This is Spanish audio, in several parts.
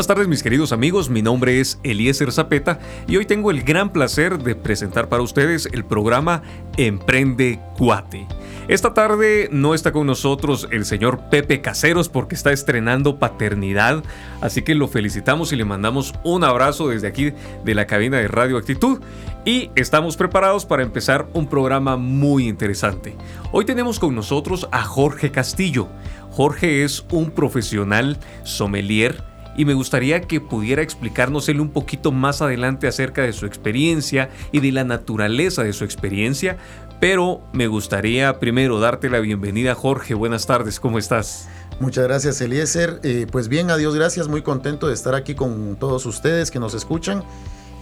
Buenas tardes mis queridos amigos, mi nombre es Eliezer Zapeta y hoy tengo el gran placer de presentar para ustedes el programa Emprende Cuate. Esta tarde no está con nosotros el señor Pepe Caseros porque está estrenando paternidad, así que lo felicitamos y le mandamos un abrazo desde aquí de la cabina de Radio Actitud y estamos preparados para empezar un programa muy interesante. Hoy tenemos con nosotros a Jorge Castillo. Jorge es un profesional sommelier y me gustaría que pudiera explicarnos él un poquito más adelante acerca de su experiencia y de la naturaleza de su experiencia, pero me gustaría primero darte la bienvenida Jorge, buenas tardes, ¿cómo estás? Muchas gracias Eliezer, eh, pues bien, adiós, gracias, muy contento de estar aquí con todos ustedes que nos escuchan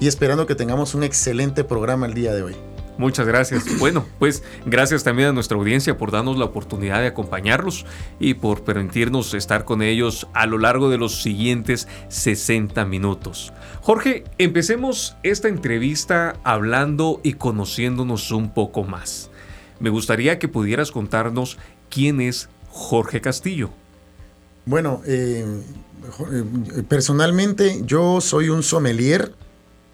y esperando que tengamos un excelente programa el día de hoy. Muchas gracias. Bueno, pues gracias también a nuestra audiencia por darnos la oportunidad de acompañarlos y por permitirnos estar con ellos a lo largo de los siguientes 60 minutos. Jorge, empecemos esta entrevista hablando y conociéndonos un poco más. Me gustaría que pudieras contarnos quién es Jorge Castillo. Bueno, eh, eh, personalmente yo soy un sommelier,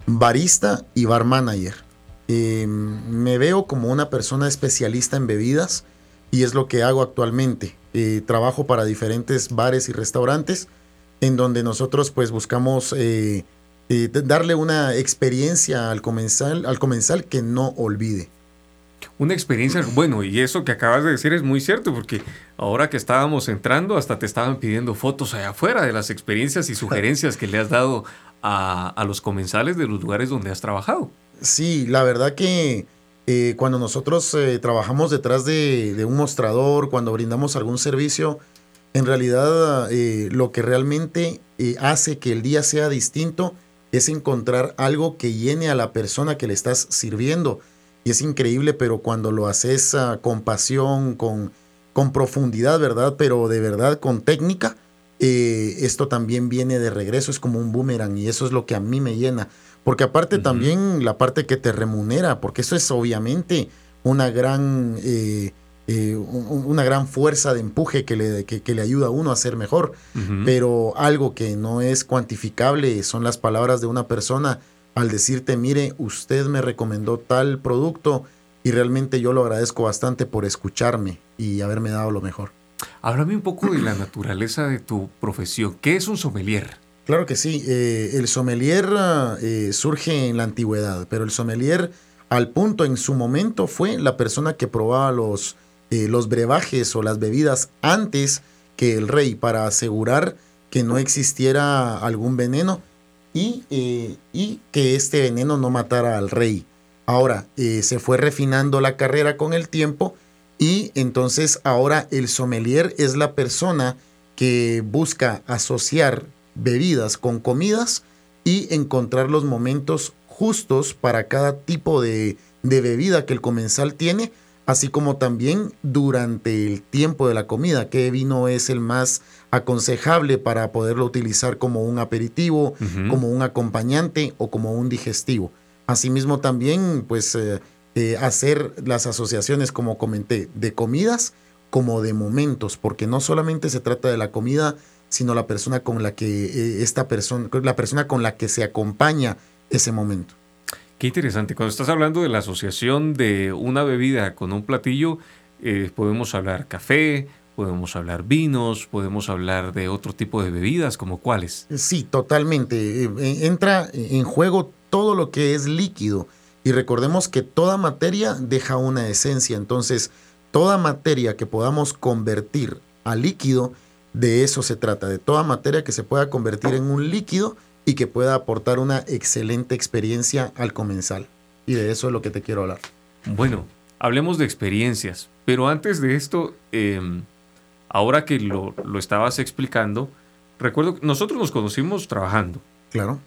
barista y bar manager. Me veo como una persona especialista en bebidas y es lo que hago actualmente. Trabajo para diferentes bares y restaurantes en donde nosotros pues buscamos eh, eh, darle una experiencia al comensal, al comensal que no olvide. Una experiencia, bueno, y eso que acabas de decir es muy cierto, porque ahora que estábamos entrando, hasta te estaban pidiendo fotos allá afuera de las experiencias y sugerencias que le has dado a, a los comensales de los lugares donde has trabajado. Sí, la verdad que eh, cuando nosotros eh, trabajamos detrás de, un mostrador, cuando brindamos algún servicio, en realidad eh, lo que realmente hace que el día sea distinto es encontrar algo que llene a la persona que le estás sirviendo. Y es increíble, pero cuando lo haces ah, con pasión, con, con profundidad, ¿verdad? Pero de verdad con técnica, esto también viene de regreso, es como un boomerang y eso es lo que a mí me llena. Porque aparte también la parte que te remunera, porque eso es obviamente una gran, eh, eh, una gran fuerza de empuje que le, que, le, ayuda a uno a ser mejor. Pero algo que no es cuantificable son las palabras de una persona al decirte, mire, usted me recomendó tal producto y realmente yo lo agradezco bastante por escucharme y haberme dado lo mejor. Háblame un poco de la naturaleza de tu profesión. ¿Qué es un sommelier? Claro que sí. Eh, el sommelier eh, surge en la antigüedad, pero el sommelier al punto en su momento fue la persona que probaba los, eh, los brebajes o las bebidas antes que el rey para asegurar que no existiera algún veneno y, y que este veneno no matara al rey. Ahora, se fue refinando la carrera con el tiempo y entonces ahora el sommelier es la persona que busca asociar bebidas con comidas y encontrar los momentos justos para cada tipo de, bebida que el comensal tiene, así como también durante el tiempo de la comida, qué vino es el más aconsejable para poderlo utilizar como un aperitivo, como un acompañante o como un digestivo. Asimismo también, pues, eh, eh, hacer las asociaciones, como comenté, de comidas como de momentos, porque no solamente se trata de la comida, sino la persona con la que eh, esta persona, la persona con la que se acompaña ese momento. Qué interesante. Cuando estás hablando de la asociación de una bebida con un platillo, eh, podemos hablar café, podemos hablar vinos, podemos hablar de otro tipo de bebidas, como cuáles. Sí, totalmente. Eh, entra en juego todo lo que es líquido. Y recordemos que toda materia deja una esencia. Entonces, toda materia que podamos convertir a líquido de eso se trata, de toda materia que se pueda convertir en un líquido y que pueda aportar una excelente experiencia al comensal. Y de eso es lo que te quiero hablar. Bueno, hablemos de experiencias, pero antes de esto, em, ahora que lo, estabas explicando, recuerdo que nosotros nos conocimos trabajando. Claro.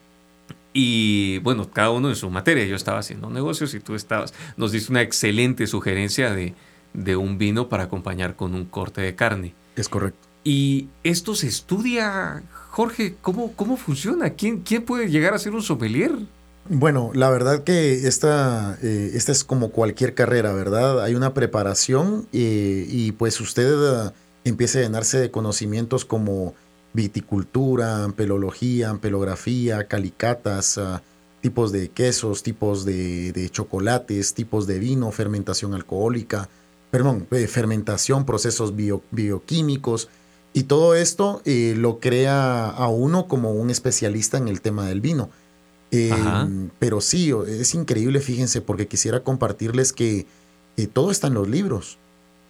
Y bueno, cada uno en su materia. Yo estaba haciendo negocios y tú estabas. Nos diste una excelente sugerencia de, de un vino para acompañar con un corte de carne. Es correcto. Y esto se estudia, Jorge, ¿cómo, cómo funciona? ¿Quién, ¿Quién puede llegar a ser un sommelier? Bueno, la verdad que esta, eh, esta es como cualquier carrera, ¿verdad? Hay una preparación eh, y pues usted uh, empieza a llenarse de conocimientos como viticultura, ampelología, ampelografía, calicatas, uh, tipos de quesos, tipos de, de, chocolates, tipos de vino, fermentación alcohólica, perdón, eh, fermentación, procesos bio, bioquímicos. Y todo esto eh, lo crea a uno como un especialista en el tema del vino. Eh, pero sí, es increíble, fíjense, porque quisiera compartirles que eh, todo está en los libros,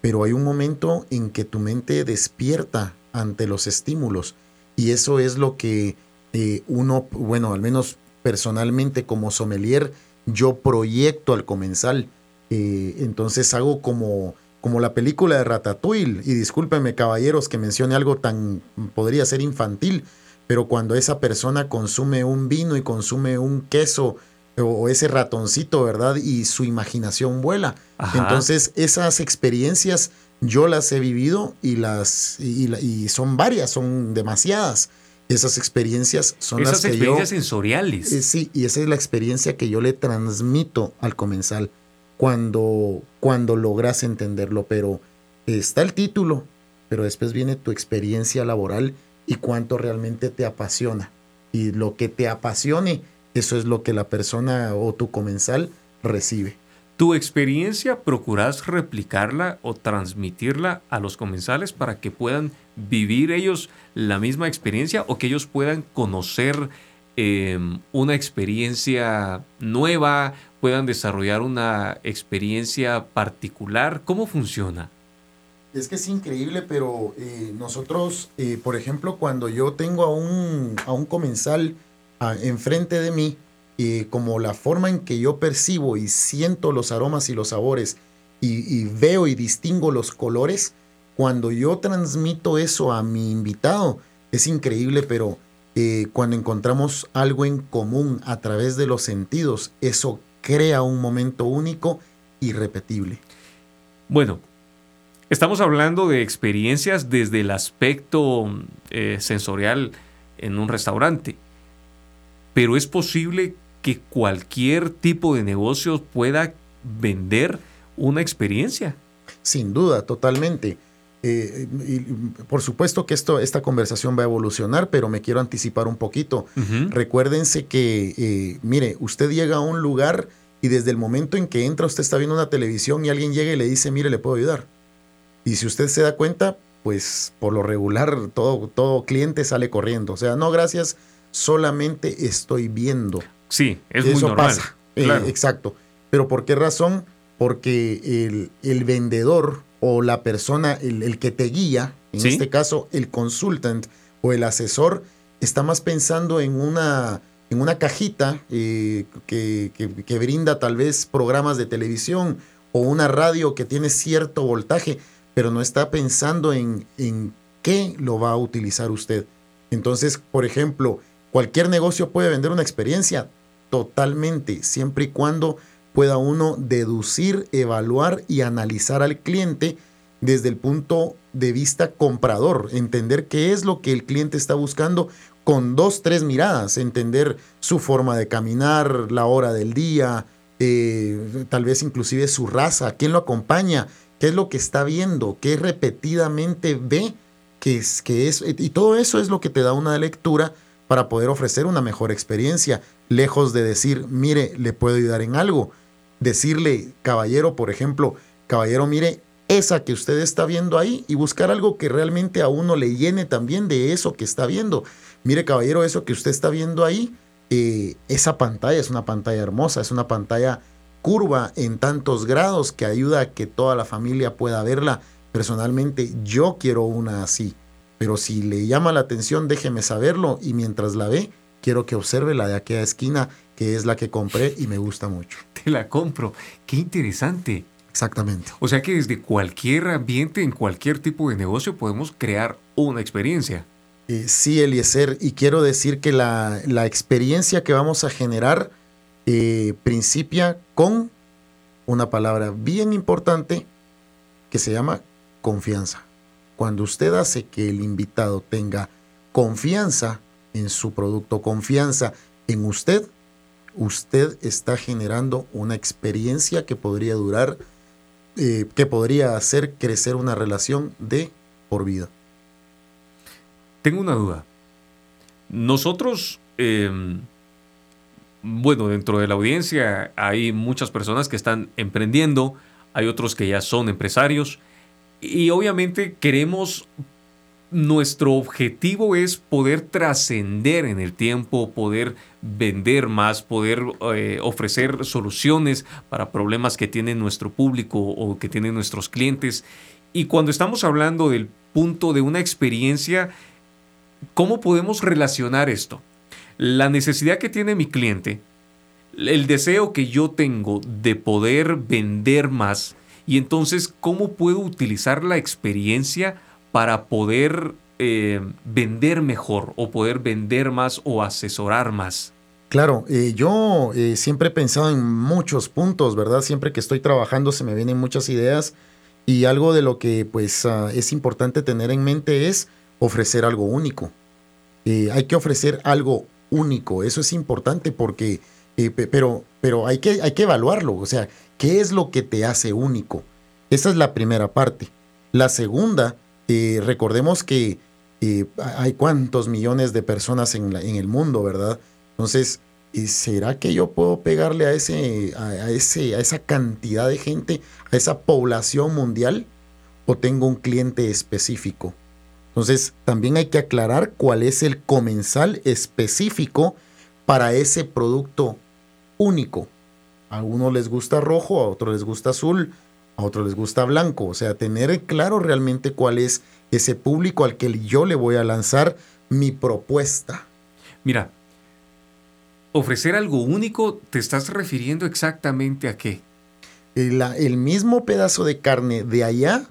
pero hay un momento en que tu mente despierta ante los estímulos y eso es lo que eh, uno, bueno, al menos personalmente como sommelier, yo proyecto al comensal. Entonces hago como, como la película de Ratatouille, y discúlpenme caballeros que mencione algo tan, podría ser infantil, pero cuando esa persona consume un vino y consume un queso o ese ratoncito, ¿verdad? Y su imaginación vuela. Ajá. Entonces, esas experiencias yo las he vivido y las y, y son varias, son demasiadas. Esas experiencias son esas las que experiencias yo, sensoriales. Eh, sí, y esa es la experiencia que yo le transmito al comensal cuando cuando logras entenderlo, pero está el título, pero después viene tu experiencia laboral y cuánto realmente te apasiona. Y lo que te apasione, eso es lo que la persona o tu comensal recibe. ¿Tu experiencia procuras replicarla o transmitirla a los comensales para que puedan vivir ellos la misma experiencia o que ellos puedan conocer eh, una experiencia nueva, puedan desarrollar una experiencia particular? ¿Cómo funciona? Es que es increíble, pero eh, nosotros, eh, por ejemplo, cuando yo tengo a un, a un comensal a, enfrente de mí, eh, como la forma en que yo percibo y siento los aromas y los sabores y, y, veo y distingo los colores, cuando yo transmito eso a mi invitado, es increíble, pero cuando encontramos algo en común a través de los sentidos, eso crea un momento único, irrepetible. Bueno, Estamos hablando de experiencias desde el aspecto eh, sensorial en un restaurante, pero es posible que cualquier tipo de negocio pueda vender una experiencia. Sin duda, totalmente. Eh, y por supuesto que esto, esta conversación va a evolucionar, pero me quiero anticipar un poquito. Uh -huh. Recuérdense que, eh, mire, usted llega a un lugar y desde el momento en que entra, usted está viendo una televisión y alguien llega y le dice, mire, le puedo ayudar. Y si usted se da cuenta, pues por lo regular todo, todo cliente sale corriendo. O sea, no, gracias, solamente estoy viendo. Sí, es Eso muy normal. pasa. Claro. Eh, exacto. Pero ¿por qué razón? Porque el, el vendedor o la persona, el, el que te guía, en ¿Sí? este caso el consultant o el asesor, está más pensando en una, en una cajita eh, que, que, que brinda tal vez programas de televisión o una radio que tiene cierto voltaje pero no está pensando en, en qué lo va a utilizar usted. Entonces, por ejemplo, cualquier negocio puede vender una experiencia totalmente, siempre y cuando pueda uno deducir, evaluar y analizar al cliente desde el punto de vista comprador, entender qué es lo que el cliente está buscando con dos, tres miradas, entender su forma de caminar, la hora del día, eh, tal vez inclusive su raza, quién lo acompaña, qué es lo que está viendo, qué repetidamente ve, que es, que es, y todo eso es lo que te da una lectura para poder ofrecer una mejor experiencia, lejos de decir, mire, le puedo ayudar en algo. Decirle, caballero, por ejemplo, caballero, mire, esa que usted está viendo ahí y buscar algo que realmente a uno le llene también de eso que está viendo. Mire, caballero, eso que usted está viendo ahí, eh, esa pantalla es una pantalla hermosa, es una pantalla curva en tantos grados que ayuda a que toda la familia pueda verla. Personalmente yo quiero una así, pero si le llama la atención déjeme saberlo y mientras la ve quiero que observe la de aquella esquina que es la que compré y me gusta mucho. Te la compro, qué interesante. Exactamente. O sea que desde cualquier ambiente, en cualquier tipo de negocio podemos crear una experiencia. Eh, sí, Eliezer, y quiero decir que la, la experiencia que vamos a generar eh, principia con una palabra bien importante que se llama confianza. Cuando usted hace que el invitado tenga confianza en su producto, confianza en usted, usted está generando una experiencia que podría durar, eh, que podría hacer crecer una relación de por vida. Tengo una duda. Nosotros, em, bueno, dentro de la audiencia hay muchas personas que están emprendiendo, hay otros que ya son empresarios y obviamente queremos nuestro objetivo es poder trascender en el tiempo, poder vender más, poder eh, ofrecer soluciones para problemas que tiene nuestro público o que tienen nuestros clientes. Y cuando estamos hablando del punto de una experiencia, ¿cómo podemos relacionar esto? La necesidad que tiene mi cliente, el deseo que yo tengo de poder vender más, y entonces, ¿cómo puedo utilizar la experiencia para poder eh, vender mejor o poder vender más o asesorar más? Claro, eh, yo eh, siempre he pensado en muchos puntos, ¿verdad? Siempre que estoy trabajando se me vienen muchas ideas y algo de lo que pues ah, es importante tener en mente es ofrecer algo único. hay que ofrecer algo único, eso es importante porque, pero, pero hay, que, hay que evaluarlo, o sea, ¿qué es lo que te hace único? Esa es la primera parte. La segunda recordemos que eh, hay cuántos millones de personas en, el mundo, ¿verdad? Entonces, ¿será que yo puedo pegarle a, ese, a, ese, a esa cantidad de gente, a esa población mundial? ¿O tengo un cliente específico? Entonces, también hay que aclarar cuál es el comensal específico para ese producto único. A uno les gusta rojo, a otro les gusta azul, a otros les gusta blanco. O sea, tener claro realmente cuál es ese público al que yo le voy a lanzar mi propuesta. Mira, ofrecer algo único, ¿te estás refiriendo exactamente a qué? El, el mismo pedazo de carne de allá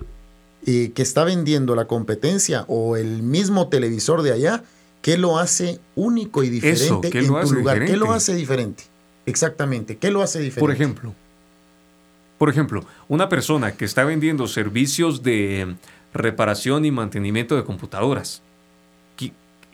eh, que está vendiendo la competencia o el mismo televisor de allá, ¿qué lo hace único y diferente en tu lugar? ¿Qué lo hace diferente? Exactamente, ¿qué lo hace diferente? Por ejemplo. Por ejemplo, una persona que está vendiendo servicios de reparación y mantenimiento de computadoras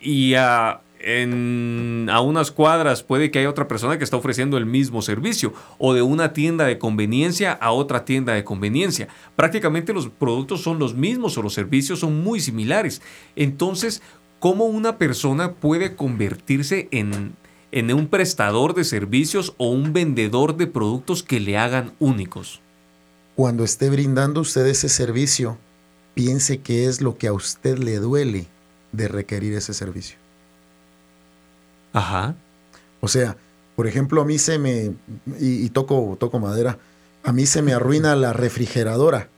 y a, a unas cuadras puede que haya otra persona que está ofreciendo el mismo servicio o de una tienda de conveniencia a otra tienda de conveniencia. Prácticamente los productos son los mismos o los servicios son muy similares. Entonces, ¿cómo una persona puede convertirse en en un prestador de servicios o un vendedor de productos que le hagan únicos. Cuando esté brindando usted ese servicio, piense qué es lo que a usted le duele de requerir ese servicio. Ajá. O sea, por ejemplo, a mí se me, y, toco, toco madera, a mí se me arruina la refrigeradora.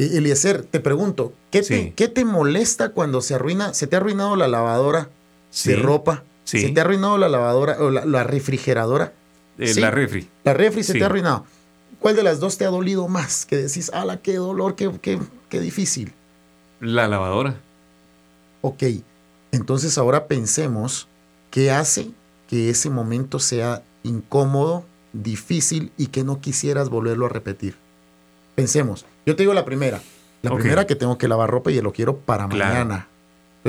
E, Eliezer, te pregunto, ¿qué, te, ¿qué te molesta cuando se arruina, se te ha arruinado la lavadora de ropa? ¿Se te ha arruinado la lavadora o la, refrigeradora? Eh, la refri. La refri se te ha arruinado. ¿Cuál de las dos te ha dolido más? Que decís, ala, qué dolor, qué, qué, qué difícil. La lavadora. Ok, entonces ahora pensemos qué hace que ese momento sea incómodo, difícil y que no quisieras volverlo a repetir. Pensemos, yo te digo la primera. La primera que tengo que lavar ropa y lo quiero para mañana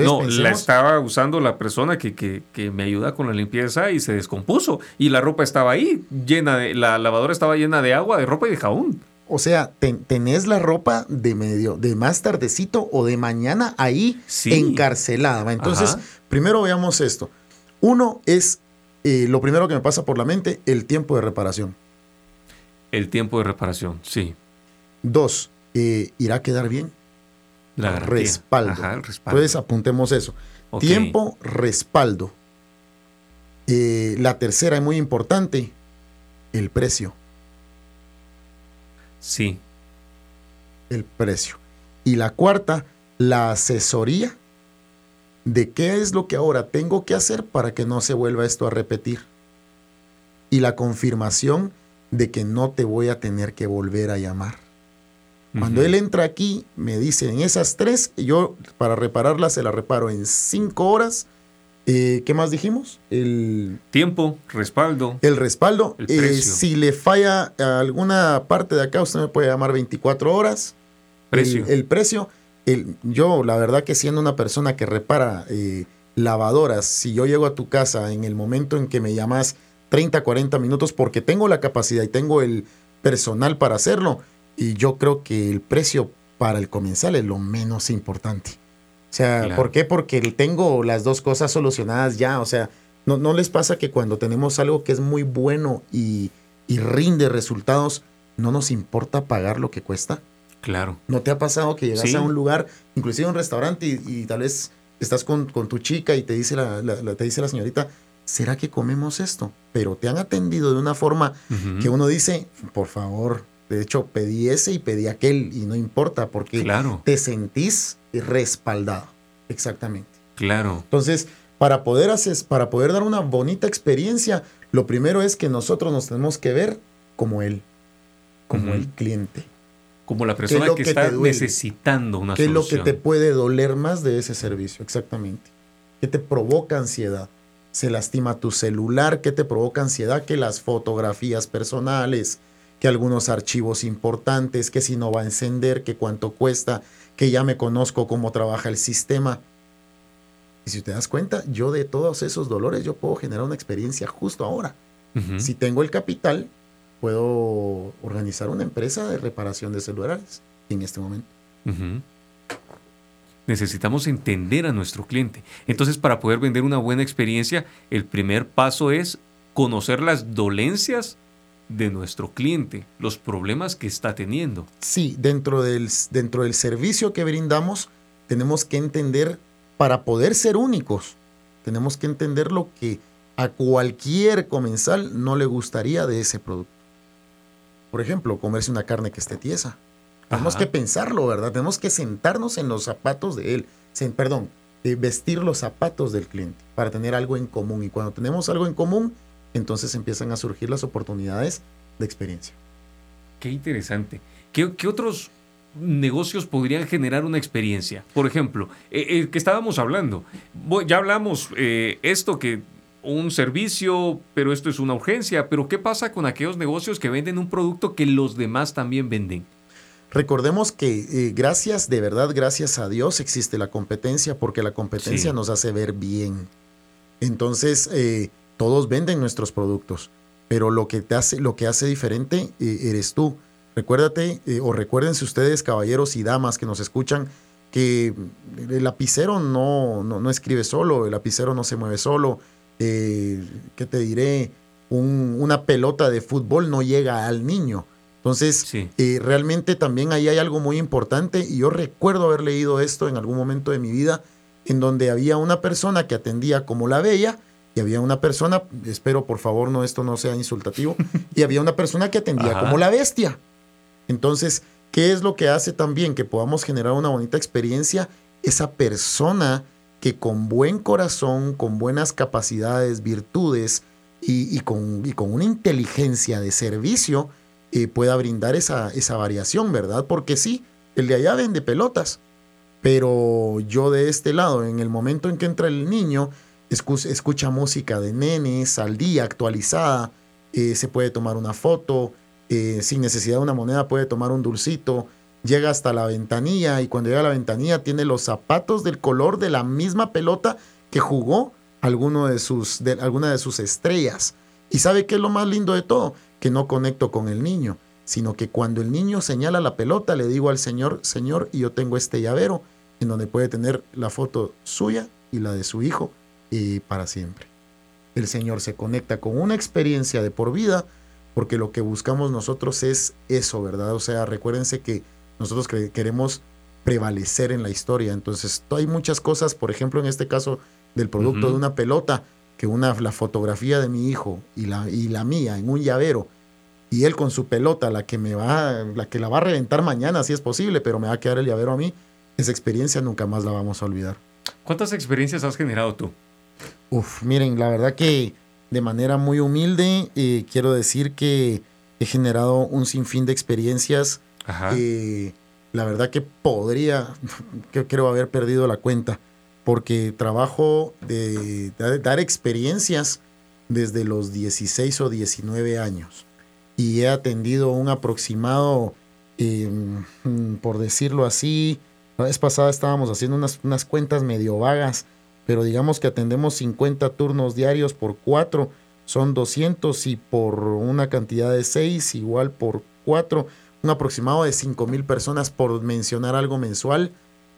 no, la estaba usando la persona que, que, me ayuda con la limpieza y se descompuso. Y la ropa estaba ahí, llena de, la lavadora estaba llena de agua, de ropa y de jabón. O sea, tenés la ropa de medio, de más tardecito o de mañana ahí encarcelada. Entonces, primero veamos esto. Uno es, eh, lo primero que me pasa por la mente, el tiempo de reparación. El tiempo de reparación, sí. Dos, eh, ¿irá a quedar bien? La respaldo. Entonces apuntemos eso. Tiempo, respaldo. Eh, la tercera es muy importante, el precio. Sí. El precio. Y la cuarta, la asesoría de qué es lo que ahora tengo que hacer para que no se vuelva esto a repetir. Y la confirmación de que no te voy a tener que volver a llamar. Cuando él entra aquí, me dice, en esas tres, yo para repararlas se la reparo en cinco horas. Eh, ¿Qué más dijimos? El tiempo, respaldo. El respaldo. Eh, si le falla alguna parte de acá, usted me puede llamar 24 horas. Precio. El, precio. yo, la verdad que siendo una persona que repara eh, lavadoras, si yo llego a tu casa en el momento en que me llamas 30, 40 minutos, porque tengo la capacidad y tengo el personal para hacerlo, y yo creo que el precio para el comensal es lo menos importante. O sea, ¿por qué? Porque tengo las dos cosas solucionadas ya. O sea, ¿no, no les pasa que cuando tenemos algo que es muy bueno y, rinde resultados, no nos importa pagar lo que cuesta? Claro. ¿No te ha pasado que llegas a un lugar, inclusive a un restaurante, y, tal vez estás con, tu chica y te dice la, te dice la señorita, ¿será que comemos esto? Pero te han atendido de una forma que uno dice, por favor, de hecho, pedí ese y pedí aquel y no importa porque te sentís respaldado. Exactamente. Claro. Entonces, para poder, hacer, para poder dar una bonita experiencia, lo primero es que nosotros nos tenemos que ver como él, como el cliente. Como la persona que, está necesitando una ¿Qué es lo que te puede doler más de ese servicio? Exactamente. ¿Qué te provoca ansiedad? Se lastima tu celular, ¿qué te provoca ansiedad? Que las fotografías personales, que algunos archivos importantes, que si no va a encender, que cuánto cuesta, que ya me conozco cómo trabaja el sistema. Y si te das cuenta, yo de todos esos dolores, yo puedo generar una experiencia justo ahora. Si tengo el capital, puedo organizar una empresa de reparación de celulares en este momento. Necesitamos entender a nuestro cliente. Entonces, para poder vender una buena experiencia, el primer paso es conocer las dolencias de nuestro cliente, los problemas que está teniendo. Sí, dentro del, dentro del servicio que brindamos, tenemos que entender, para poder ser únicos, tenemos que entender lo que a cualquier comensal no le gustaría de ese producto. Por ejemplo, comerse una carne que esté tiesa. Tenemos que pensarlo, ¿verdad? Tenemos que sentarnos en los zapatos de él. perdón, vestir los zapatos del cliente para tener algo en común. Y cuando tenemos algo en común, entonces empiezan a surgir las oportunidades de experiencia. Qué interesante. ¿Qué, otros negocios podrían generar una experiencia? Por ejemplo, el eh, eh, que estábamos hablando, ya hablamos eh, esto que un servicio, pero esto es una urgencia, pero ¿qué pasa con aquellos negocios que venden un producto que los demás también venden? Recordemos que gracias, de verdad, gracias a Dios existe la competencia porque la competencia nos hace ver bien. Entonces, todos venden nuestros productos, pero lo que te hace, lo que hace diferente eh, eres tú. Recuérdate, eh, o recuérdense ustedes, caballeros y damas que nos escuchan, que el lapicero no, no, escribe solo, el lapicero no se mueve solo. Eh, ¿Qué te diré? una pelota de fútbol no llega al niño. Entonces, realmente también ahí hay algo muy importante y yo recuerdo haber leído esto en algún momento de mi vida, en donde había una persona que atendía como la bella, y había una persona, espero por favor no esto no sea insultativo, y había una persona que atendía como la bestia. Entonces, ¿qué es lo que hace también que podamos generar una bonita experiencia? Esa persona que con buen corazón, con buenas capacidades, virtudes y, con, con, una inteligencia de servicio eh, pueda brindar esa, esa variación, ¿verdad? Porque sí, el de allá vende pelotas, pero yo de este lado, en el momento en que entra el niño, escucha, música de nenes al día, actualizada, eh, se puede tomar una foto, eh, sin necesidad de una moneda puede tomar un dulcito, llega hasta la ventanilla y cuando llega a la ventanilla tiene los zapatos del color de la misma pelota que jugó alguno de sus, de, alguna de sus estrellas. ¿Y sabe qué es lo más lindo de todo? Que no conecto con el niño, sino que cuando el niño señala la pelota le digo al Señor, Señor, y yo tengo este llavero en donde puede tener la foto suya y la de su hijo y para siempre. El Señor se conecta con una experiencia de por vida, porque lo que buscamos nosotros es eso, ¿verdad? O sea, recuérdense que nosotros queremos prevalecer en la historia. Entonces, hay muchas cosas, por ejemplo, en este caso del producto de una pelota, que una, la fotografía de mi hijo y la, y la mía en un llavero, y él con su pelota, la que me va, la que la va a reventar mañana, si es posible, pero me va a quedar el llavero a mí, esa experiencia nunca más la vamos a olvidar. ¿Cuántas experiencias has generado tú? Uf, miren, la verdad que de manera muy humilde quiero decir que he generado un sinfín de experiencias. Eh, la verdad que podría, que creo haber perdido la cuenta, porque trabajo de, dar experiencias desde los 16 o 19 años y he atendido un aproximado, em, por decirlo así, la vez pasada estábamos haciendo unas, unas cuentas medio vagas, pero digamos que atendemos 50 turnos diarios por 4, son 200 y por una cantidad de 6 igual por 4 un aproximado de 5 mil personas por mencionar algo mensual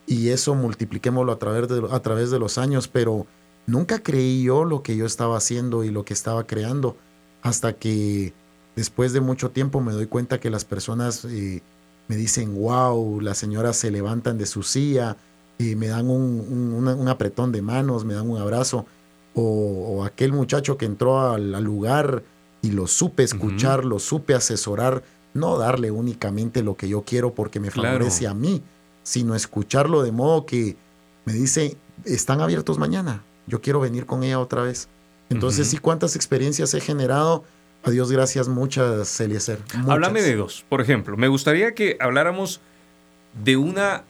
y eso multipliquémoslo a través, de, a través de los años, pero nunca creí yo lo que yo estaba haciendo y lo que estaba creando hasta que después de mucho tiempo me doy cuenta que las personas eh, me dicen, wow, las señoras se levantan de su silla y me dan un, apretón de manos, me dan un abrazo, o, aquel muchacho que entró al, lugar y lo supe escuchar, lo supe asesorar, no darle únicamente lo que yo quiero porque me favorece a mí, sino escucharlo de modo que me dice, están abiertos mañana, yo quiero venir con ella otra vez. Entonces, sí, cuántas experiencias he generado. A Dios gracias, muchas, Eliezer. Háblame de dos. Por ejemplo, me gustaría que habláramos de una...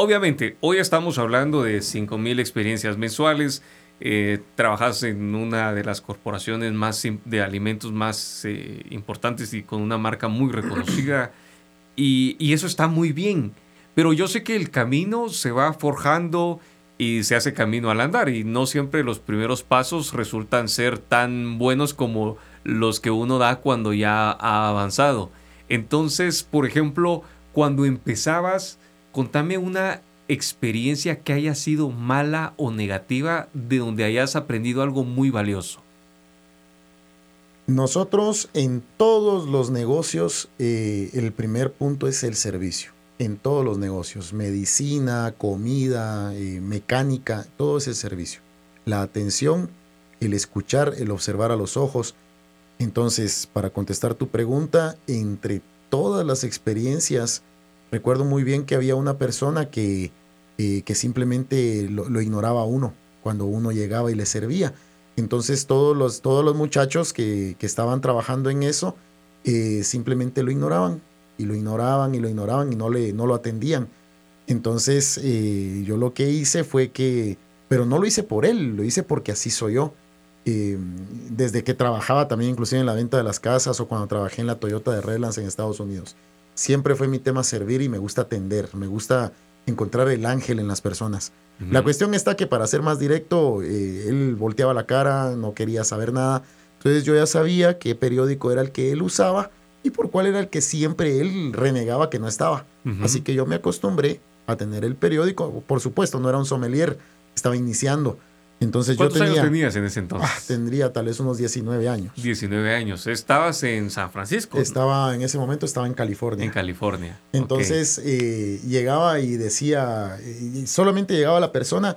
Obviamente, hoy estamos hablando de 5.000 experiencias mensuales, eh, trabajas en una de las corporaciones más de alimentos más eh, importantes y con una marca muy reconocida y, eso está muy bien. Pero yo sé que el camino se va forjando y se hace camino al andar y no siempre los primeros pasos resultan ser tan buenos como los que uno da cuando ya ha avanzado. Entonces, por ejemplo, cuando empezabas, contame una experiencia que haya sido mala o negativa de donde hayas aprendido algo muy valioso? Nosotros en todos los negocios, eh, el primer punto es el servicio. En todos los negocios, medicina, comida, eh, mecánica, todo es el servicio. La atención, el escuchar, el observar a los ojos. Entonces, para contestar tu pregunta, entre todas las experiencias, recuerdo muy bien que había una persona que eh, que simplemente lo, ignoraba uno cuando uno llegaba y le servía. Entonces todos los, todos los muchachos que, estaban trabajando en eso eh, simplemente lo ignoraban y lo ignoraban y lo ignoraban y no, le, no lo atendían. Entonces eh, yo lo que hice fue que, pero no lo hice por él, lo hice porque así soy yo. desde que trabajaba también inclusive en la venta de las casas o cuando trabajé en la Toyota de Redlands en Estados Unidos. Siempre fue mi tema servir y me gusta atender, me gusta encontrar el ángel en las personas. La cuestión está que para ser más directo, eh, él volteaba la cara, no quería saber nada. Entonces yo ya sabía qué periódico era el que él usaba y por cuál era el que siempre él renegaba que no estaba. Así que yo me acostumbré a tener el periódico. Por supuesto, no era un sommelier, estaba iniciando. Entonces ¿Cuántos yo años tenías en ese entonces? Ah, tendría tal vez unos 19 años. 19 años. ¿Estabas en San Francisco? Estaba, en ese momento estaba en California. En California. Entonces eh, llegaba y decía, y solamente llegaba la persona,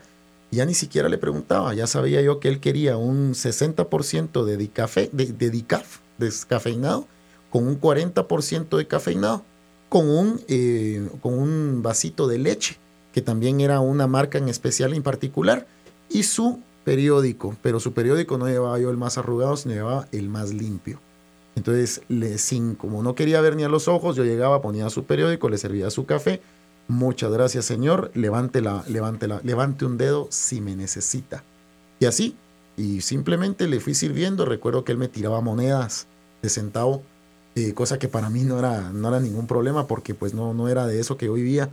ya ni siquiera le preguntaba, ya sabía yo que él quería un 60% de dicafé, de, de dicaf, descafeinado, con un 40% de cafeinado, con un, eh, con un vasito de leche, que también era una marca en especial en particular y su periódico, pero su periódico no llevaba yo el más arrugado, sino llevaba el más limpio. Entonces, le, sin, como no quería ver ni a los ojos, yo llegaba, ponía su periódico, le servía su café. Muchas gracias, señor. Levántela, levántela, levante un dedo si me necesita. Y así, y simplemente le fui sirviendo. Recuerdo que él me tiraba monedas de centavo, eh, cosa que para mí no era, no era ningún problema porque pues no, no era de eso que yo vivía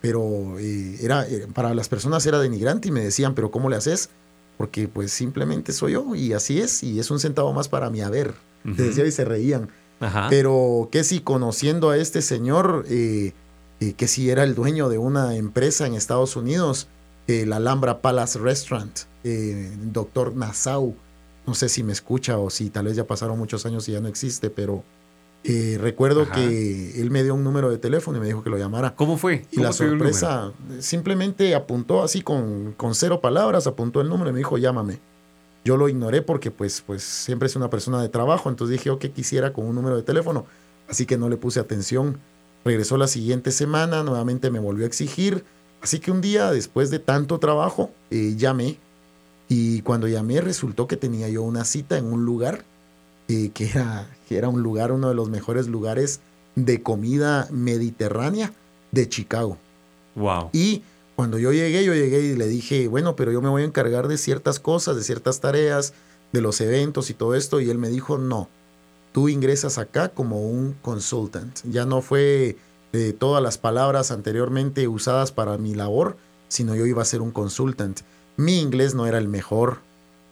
pero eh, era, eh, para las personas era denigrante y me decían, pero ¿cómo le haces? Porque pues simplemente soy yo y así es, y es un centavo más para mi haber. decía y se reían. Pero que si conociendo a este señor, eh, que si era el dueño de una empresa en Estados Unidos, el Alhambra Palace Restaurant, doctor Nassau, no sé si me escucha o si tal vez ya pasaron muchos años y ya no existe, pero eh, recuerdo que él me dio un número de teléfono y me dijo que lo llamara. ¿Cómo fue? y la sorpresa, simplemente apuntó así con, con cero palabras, apuntó el número y me dijo, llámame. Yo lo ignoré porque pues, pues siempre es una persona de trabajo, entonces dije, que quisiera con un número de teléfono, así que no le puse atención. Regresó la siguiente semana, nuevamente me volvió a exigir, así que un día después de tanto trabajo, eh, llamé y cuando llamé resultó que tenía yo una cita en un lugar que, era, que era un lugar, uno de los mejores lugares de comida mediterránea de Chicago. Wow. Y cuando yo llegué, yo llegué y le dije, bueno, pero yo me voy a encargar de ciertas cosas, de ciertas tareas, de los eventos y todo esto. Y él me dijo, no, tú ingresas acá como un consultant. Ya no fue eh, todas las palabras anteriormente usadas para mi labor, sino yo iba a ser un consultant. Mi inglés no era el mejor,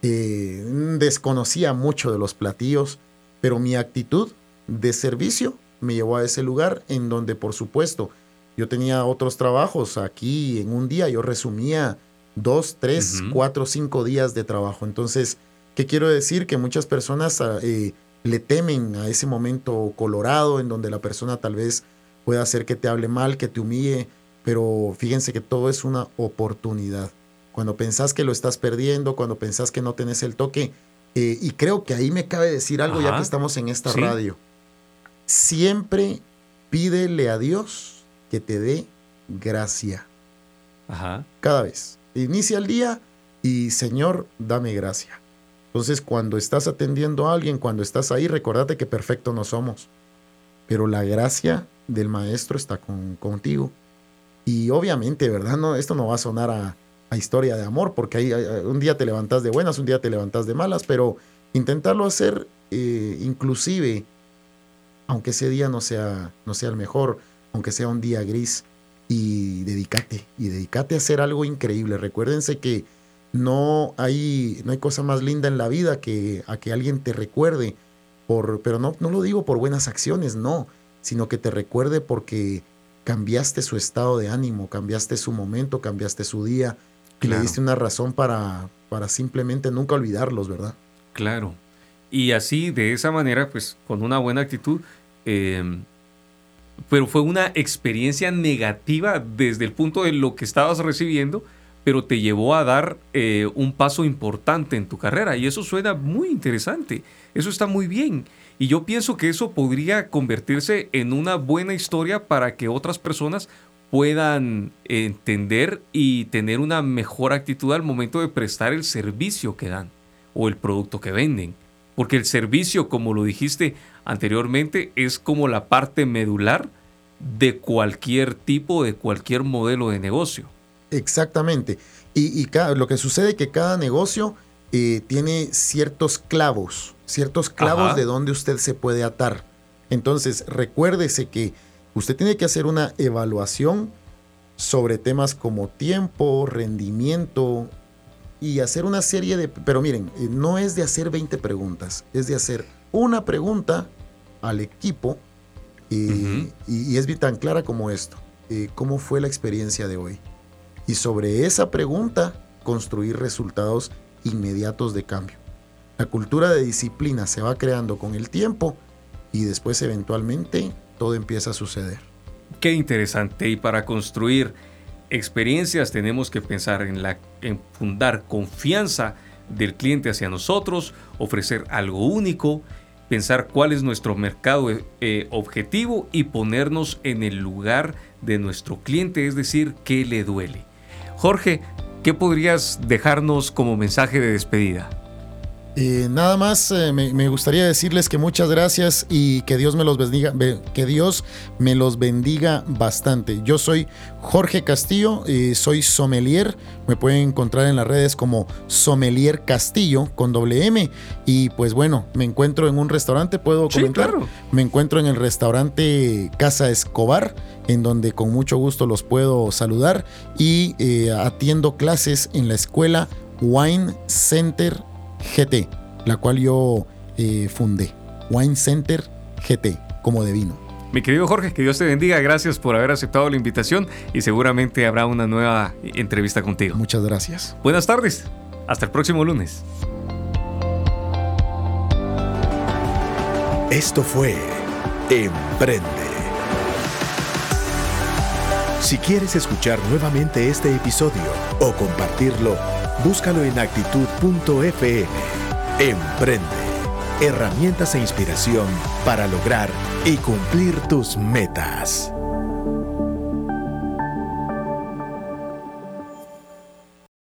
eh, desconocía mucho de los platillos, pero mi actitud de servicio me llevó a ese lugar en donde, por supuesto, yo tenía otros trabajos. Aquí en un día yo resumía dos, tres, cuatro, cinco días de trabajo. Entonces, ¿qué quiero decir? Que muchas personas ah, eh, le temen a ese momento colorado en donde la persona tal vez pueda hacer que te hable mal, que te humille, pero fíjense que todo es una oportunidad. Cuando pensás que lo estás perdiendo, cuando pensás que no tenés el toque, eh, y creo que ahí me cabe decir algo ya que estamos en esta radio. Siempre pídele a Dios que te dé gracia. Ajá. Cada vez. Inicia el día y Señor, dame gracia. Entonces, cuando estás atendiendo a alguien, cuando estás ahí, recordate que perfecto no somos. Pero la gracia del maestro está contigo. Y obviamente, ¿verdad? No, esto no va a sonar a, historia de amor, porque hay, un día te levantas de buenas, un día te levantas de malas, pero intentarlo hacer eh, inclusive, aunque ese día no sea, no sea el mejor, aunque sea un día gris, y dedícate, y dedícate a hacer algo increíble. Recuérdense que no hay, no hay cosa más linda en la vida que a que alguien te recuerde, por, pero no, no lo digo por buenas acciones, no, sino que te recuerde porque cambiaste su estado de ánimo, cambiaste su momento, cambiaste su día, y le diste una razón para, para simplemente nunca olvidarlos, ¿verdad? Claro. Y así, de esa manera, pues con una buena actitud, em, pero fue una experiencia negativa desde el punto de lo que estabas recibiendo, pero te llevó a dar eh, un paso importante en tu carrera. Y eso suena muy interesante. Eso está muy bien. Y yo pienso que eso podría convertirse en una buena historia para que otras personas puedan entender y tener una mejor actitud al momento de prestar el servicio que dan o el producto que venden. Porque el servicio, como lo dijiste anteriormente, es como la parte medular de cualquier tipo, de cualquier modelo de negocio. Exactamente. Y, lo que sucede es que cada negocio eh, tiene ciertos clavos, ciertos clavos de donde usted se puede atar. Entonces, recuérdese que usted tiene que hacer una evaluación sobre temas como tiempo, rendimiento y hacer una serie de... Pero miren, eh, no es de hacer 20 preguntas, es de hacer una pregunta al equipo y, es tan clara como esto. Eh, ¿Cómo fue la experiencia de hoy? y sobre esa pregunta construir resultados inmediatos de cambio. La cultura de disciplina se va creando con el tiempo y después eventualmente todo empieza a suceder. Qué interesante. Y para construir experiencias tenemos que pensar en, la, fundar confianza del cliente hacia nosotros, ofrecer algo único, pensar cuál es nuestro mercado eh, objetivo y ponernos en el lugar de nuestro cliente, es decir, qué le duele. Jorge, ¿qué podrías dejarnos como mensaje de despedida? Eh, nada más eh, me, gustaría decirles que muchas gracias y que Dios me los bendiga, que Dios me los bendiga bastante. Yo soy Jorge Castillo, soy sommelier. Me pueden encontrar en las redes como sommelier Castillo con doble M. Y pues bueno, me encuentro en un restaurante, puedo comentar. Me encuentro en el restaurante Casa Escobar, en donde con mucho gusto los puedo saludar y eh, atiendo clases en la escuela Wine Center GT, la cual yo eh, fundé. Wine Center GT, como de vino. Mi querido Jorge, que Dios te bendiga. Gracias por haber aceptado la invitación y seguramente habrá una nueva entrevista contigo. Muchas gracias. Buenas tardes. Hasta el próximo lunes. Esto fue Emprende. Si quieres escuchar nuevamente este episodio o compartirlo, Búscalo en actitud.fm. Emprende. Herramientas e inspiración para lograr y cumplir tus metas.